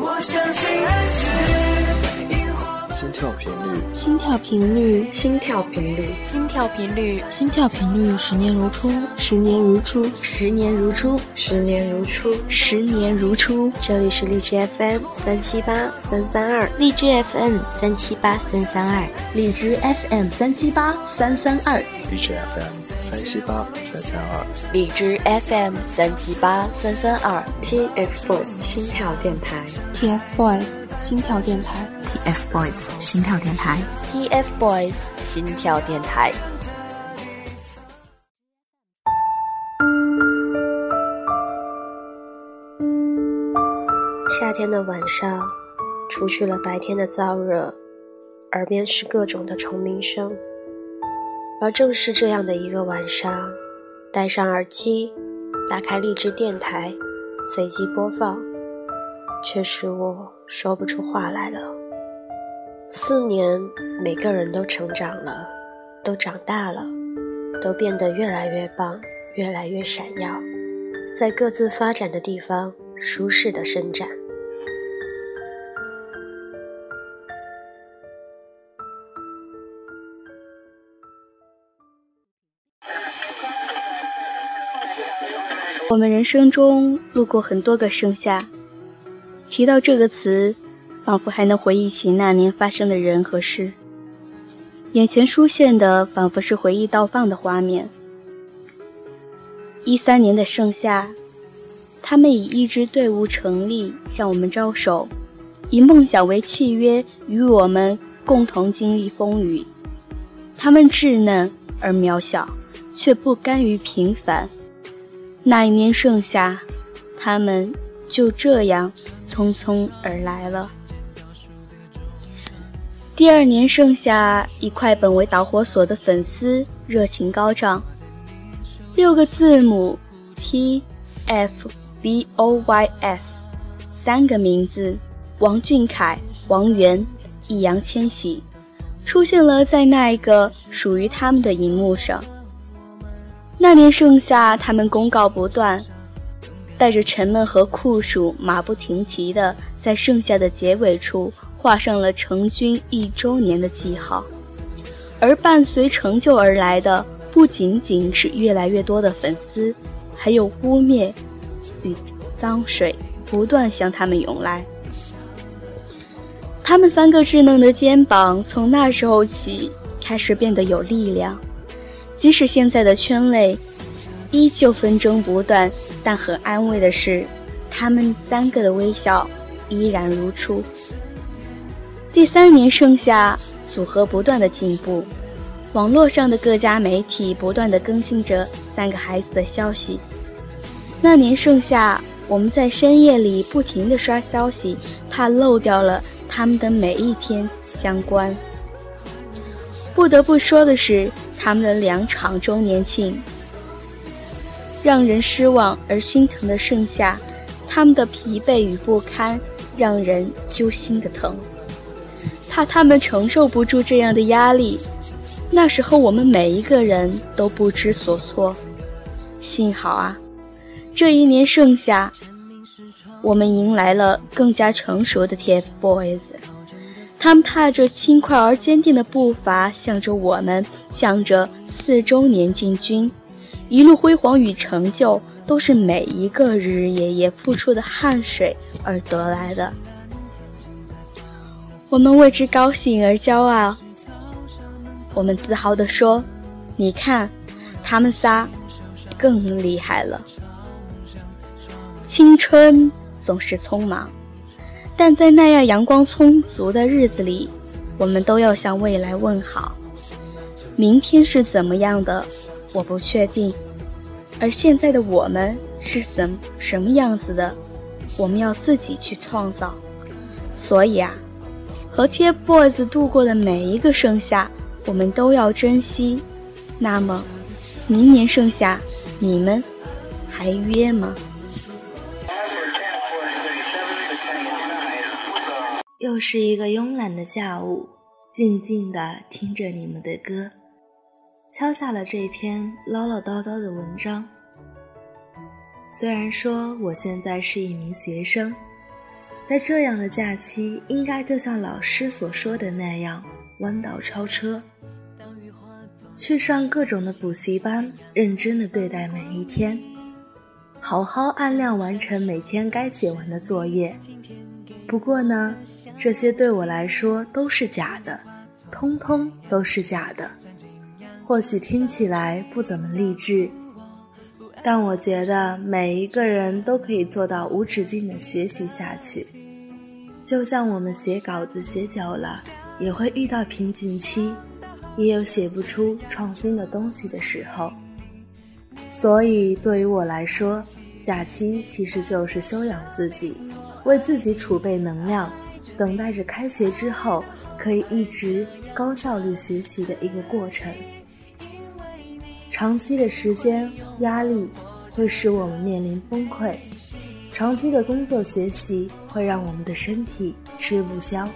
我相信爱是萤火心跳频率，心跳频率，心跳频率，心跳频率，心跳频率，十年如初，十年如初，十年如初，十年如初，十年如初。这里是荔枝 FM 三七八三三二，荔枝 FM 三七八三三二，荔枝 FM 三七八三三二，荔枝 FM 三七八三三二，荔枝 FM 三七八三三二，TFBOYS 心跳电台，TFBOYS 心跳电台，TFBOYS 心跳电台，TFBOYS 心跳电台。夏天的晚上，除去了白天的燥热，耳边是各种的虫鸣声。而正是这样的一个晚上，戴上耳机，打开荔枝电台，随机播放，却使我说不出话来了。四年，每个人都成长了，都长大了，都变得越来越棒，越来越闪耀，在各自发展的地方舒适的伸展。我们人生中路过很多个盛夏，提到这个词，仿佛还能回忆起那年发生的人和事。眼前出现的仿佛是回忆倒放的画面。一三年的盛夏，他们以一支队伍成立，向我们招手，以梦想为契约，与我们共同经历风雨。他们稚嫩而渺小，却不甘于平凡。那一年盛夏，他们就这样匆匆而来了。第二年盛夏，以快本为导火索的粉丝热情高涨，六个字母 T F B O Y S，三个名字王俊凯、王源、易烊千玺，出现了在那一个属于他们的荧幕上。那年盛夏，他们公告不断，带着沉闷和酷暑，马不停蹄地在盛夏的结尾处画上了成军一周年的记号。而伴随成就而来的，不仅仅是越来越多的粉丝，还有污蔑与脏水不断向他们涌来。他们三个稚嫩的肩膀，从那时候起开始变得有力量。即使现在的圈内依旧纷争不断，但很安慰的是，他们三个的微笑依然如初。第三年盛夏，组合不断的进步，网络上的各家媒体不断的更新着三个孩子的消息。那年盛夏，我们在深夜里不停的刷消息，怕漏掉了他们的每一天相关。不得不说的是。他们的两场周年庆，让人失望而心疼的盛夏，他们的疲惫与不堪，让人揪心的疼。怕他们承受不住这样的压力，那时候我们每一个人都不知所措。幸好啊，这一年盛夏，我们迎来了更加成熟的 TFBOYS。他们踏着轻快而坚定的步伐，向着我们，向着四周年进军。一路辉煌与成就，都是每一个日日夜夜付出的汗水而得来的。我们为之高兴而骄傲。我们自豪地说：“你看，他们仨更厉害了。”青春总是匆忙。但在那样阳光充足的日子里，我们都要向未来问好。明天是怎么样的，我不确定。而现在的我们是怎什么样子的，我们要自己去创造。所以啊，和 TFBOYS 度过的每一个盛夏，我们都要珍惜。那么，明年盛夏，你们还约吗？又是一个慵懒的下午，静静地听着你们的歌，敲下了这篇唠唠叨叨的文章。虽然说我现在是一名学生，在这样的假期，应该就像老师所说的那样，弯道超车，去上各种的补习班，认真的对待每一天，好好按量完成每天该写完的作业。不过呢，这些对我来说都是假的，通通都是假的。或许听起来不怎么励志，但我觉得每一个人都可以做到无止境的学习下去。就像我们写稿子写久了，也会遇到瓶颈期，也有写不出创新的东西的时候。所以对于我来说，假期其实就是修养自己，为自己储备能量，等待着开学之后可以一直高效率学习的一个过程。长期的时间压力会使我们面临崩溃，长期的工作学习会让我们的身体吃不消。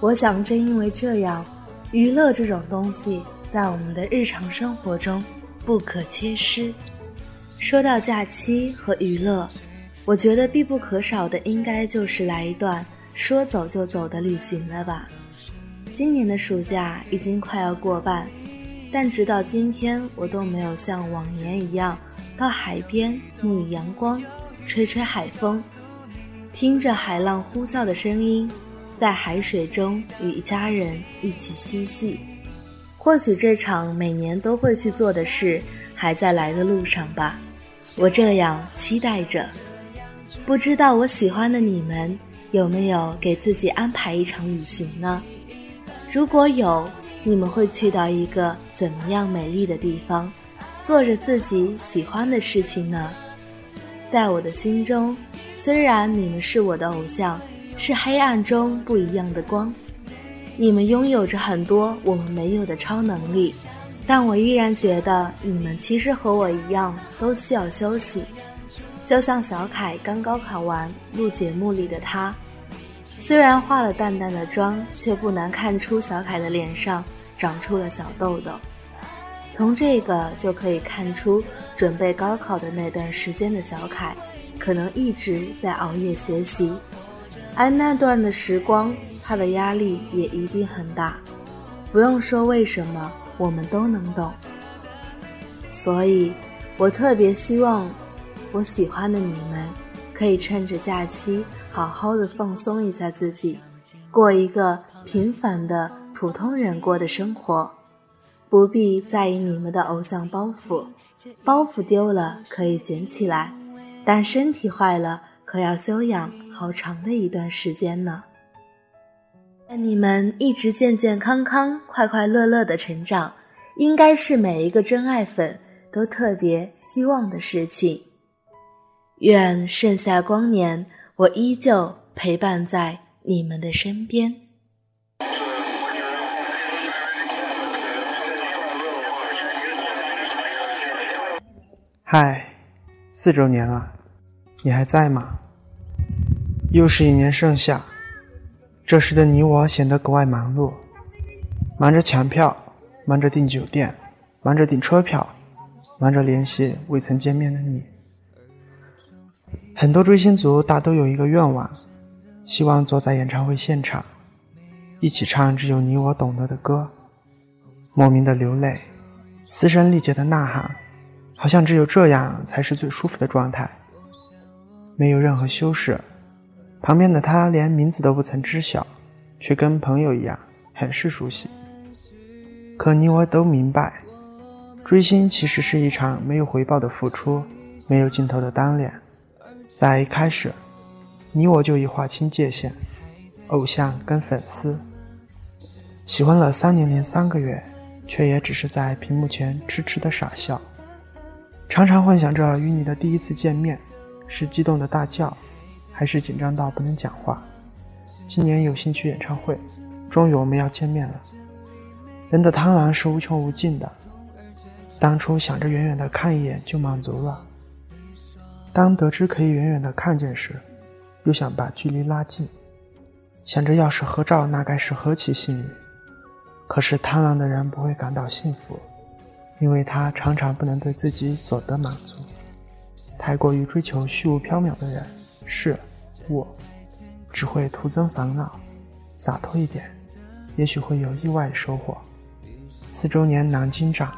我想，正因为这样，娱乐这种东西在我们的日常生活中不可缺失。说到假期和娱乐，我觉得必不可少的应该就是来一段说走就走的旅行了吧。今年的暑假已经快要过半。但直到今天，我都没有像往年一样到海边沐浴阳光，吹吹海风，听着海浪呼啸的声音，在海水中与家人一起嬉戏。或许这场每年都会去做的事还在来的路上吧，我这样期待着。不知道我喜欢的你们有没有给自己安排一场旅行呢？如果有。你们会去到一个怎么样美丽的地方，做着自己喜欢的事情呢？在我的心中，虽然你们是我的偶像，是黑暗中不一样的光，你们拥有着很多我们没有的超能力，但我依然觉得你们其实和我一样，都需要休息。就像小凯刚高考完录节目里的他。虽然化了淡淡的妆，却不难看出小凯的脸上长出了小痘痘。从这个就可以看出，准备高考的那段时间的小凯，可能一直在熬夜学习，而那段的时光，他的压力也一定很大。不用说为什么，我们都能懂。所以，我特别希望，我喜欢的你们，可以趁着假期。好好的放松一下自己，过一个平凡的普通人过的生活，不必在意你们的偶像包袱。包袱丢了可以捡起来，但身体坏了可要休养好长的一段时间呢。愿你们一直健健康康、快快乐乐的成长，应该是每一个真爱粉都特别希望的事情。愿盛夏光年。我依旧陪伴在你们的身边。嗨，四周年了，你还在吗？又是一年盛夏，这时的你我显得格外忙碌，忙着抢票，忙着订酒店，忙着订车票，忙着联系未曾见面的你。很多追星族大都有一个愿望，希望坐在演唱会现场，一起唱只有你我懂得的歌，莫名的流泪，嘶声力竭的呐喊，好像只有这样才是最舒服的状态，没有任何修饰。旁边的他连名字都不曾知晓，却跟朋友一样很是熟悉。可你我都明白，追星其实是一场没有回报的付出，没有尽头的单恋。在一开始，你我就已划清界限，偶像跟粉丝，喜欢了三年零三个月，却也只是在屏幕前痴痴的傻笑。常常幻想着与你的第一次见面，是激动的大叫，还是紧张到不能讲话。今年有兴趣演唱会，终于我们要见面了。人的贪婪是无穷无尽的，当初想着远远的看一眼就满足了。当得知可以远远的看见时，又想把距离拉近，想着要是合照，那该是何其幸运。可是贪婪的人不会感到幸福，因为他常常不能对自己所得满足。太过于追求虚无缥缈的人，是我，只会徒增烦恼。洒脱一点，也许会有意外收获。四周年南京站，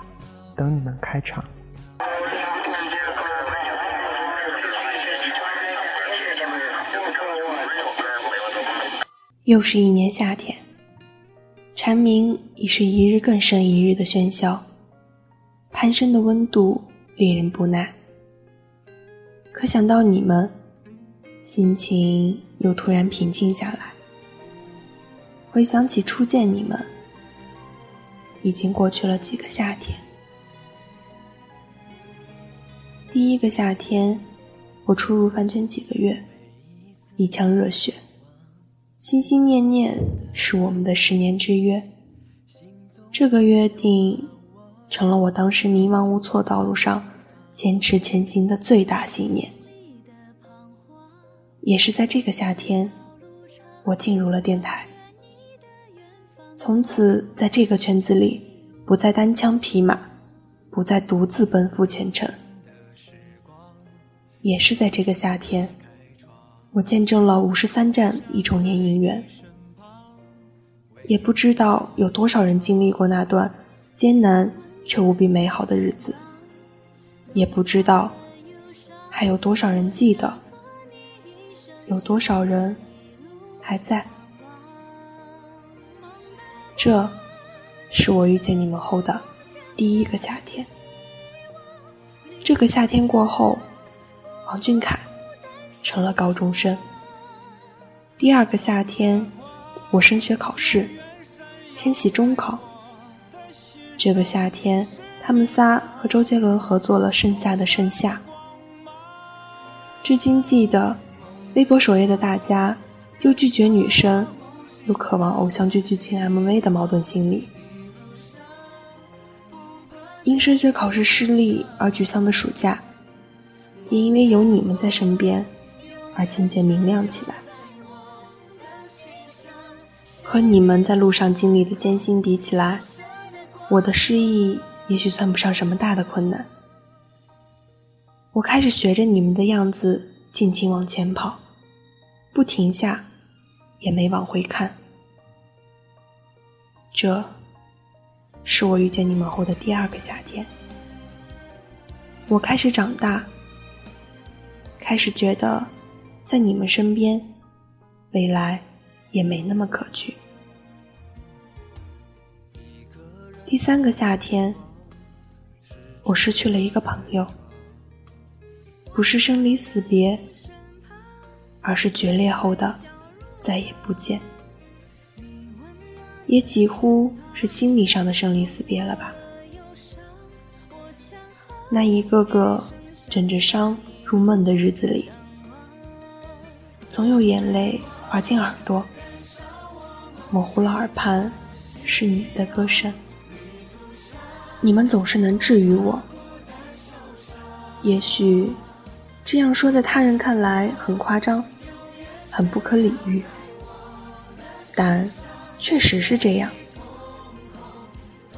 等你们开场。又是一年夏天，蝉鸣已是一日更胜一日的喧嚣，攀升的温度令人不耐。可想到你们，心情又突然平静下来。回想起初见你们，已经过去了几个夏天。第一个夏天，我初入饭圈几个月，一腔热血。心心念念是我们的十年之约，这个约定成了我当时迷茫无措道路上坚持前行的最大信念。也是在这个夏天，我进入了电台，从此在这个圈子里，不再单枪匹马，不再独自奔赴前程。也是在这个夏天。我见证了五十三站一周年姻缘，也不知道有多少人经历过那段艰难却无比美好的日子，也不知道还有多少人记得，有多少人还在。这，是我遇见你们后的第一个夏天。这个夏天过后，王俊凯。成了高中生。第二个夏天，我升学考试，千禧中考。这个夏天，他们仨和周杰伦合作了《盛夏的盛夏》。至今记得，微博首页的大家，又拒绝女生，又渴望偶像剧剧情 MV 的矛盾心理。因升学考试失利而沮丧的暑假，也因为有你们在身边。而渐渐明亮起来。和你们在路上经历的艰辛比起来，我的失意也许算不上什么大的困难。我开始学着你们的样子，尽情往前跑，不停下，也没往回看。这，是我遇见你们后的第二个夏天。我开始长大，开始觉得。在你们身边，未来也没那么可惧。第三个夏天，我失去了一个朋友，不是生离死别，而是决裂后的再也不见，也几乎是心理上的生离死别了吧？那一个个枕着伤入梦的日子里。总有眼泪滑进耳朵，模糊了耳畔，是你的歌声。你们总是能治愈我。也许这样说在他人看来很夸张，很不可理喻，但确实是这样。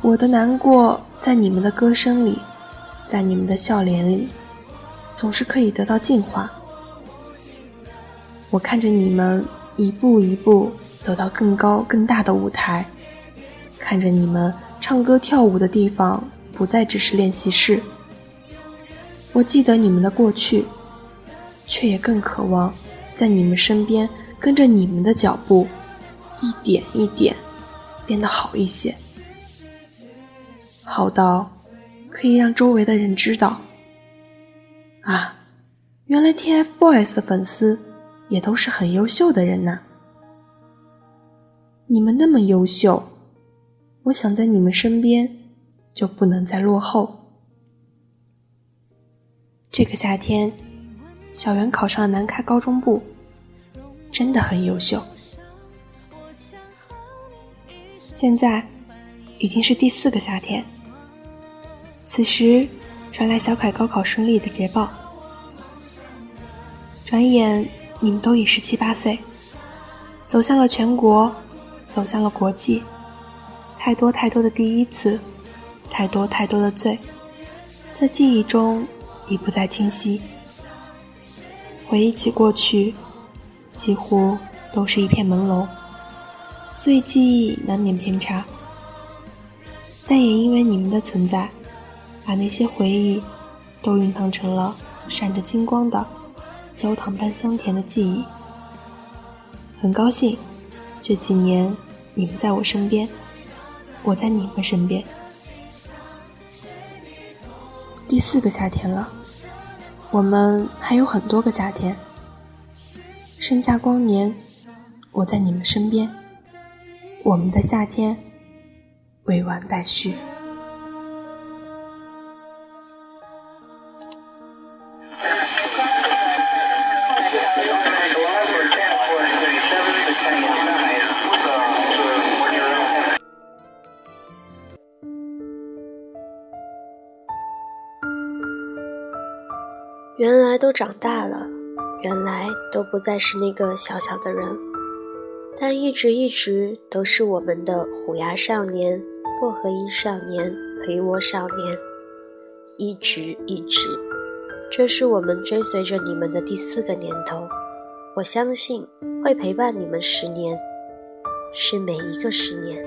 我的难过在你们的歌声里，在你们的笑脸里，总是可以得到净化。我看着你们一步一步走到更高更大的舞台，看着你们唱歌跳舞的地方不再只是练习室。我记得你们的过去，却也更渴望在你们身边跟着你们的脚步，一点一点变得好一些，好到可以让周围的人知道，啊，原来 TFBOYS 的粉丝。也都是很优秀的人呐。你们那么优秀，我想在你们身边就不能再落后。这个夏天，小袁考上了南开高中部，真的很优秀。现在已经是第四个夏天，此时传来小凯高考顺利的捷报，转眼。你们都已十七八岁，走向了全国，走向了国际，太多太多的第一次，太多太多的罪，在记忆中已不再清晰。回忆起过去，几乎都是一片朦胧，所以记忆难免偏差。但也因为你们的存在，把那些回忆都熨烫成了闪着金光的焦糖般香甜的记忆。很高兴，这几年你们在我身边，我在你们身边。第四个夏天了，我们还有很多个夏天。剩下光年，我在你们身边，我们的夏天未完待续。原来都长大了，原来都不再是那个小小的人，但一直一直都是我们的虎牙少年、薄荷音少年、陪我少年，一直一直，这是我们追随着你们的第四个年头。我相信会陪伴你们十年，是每一个十年。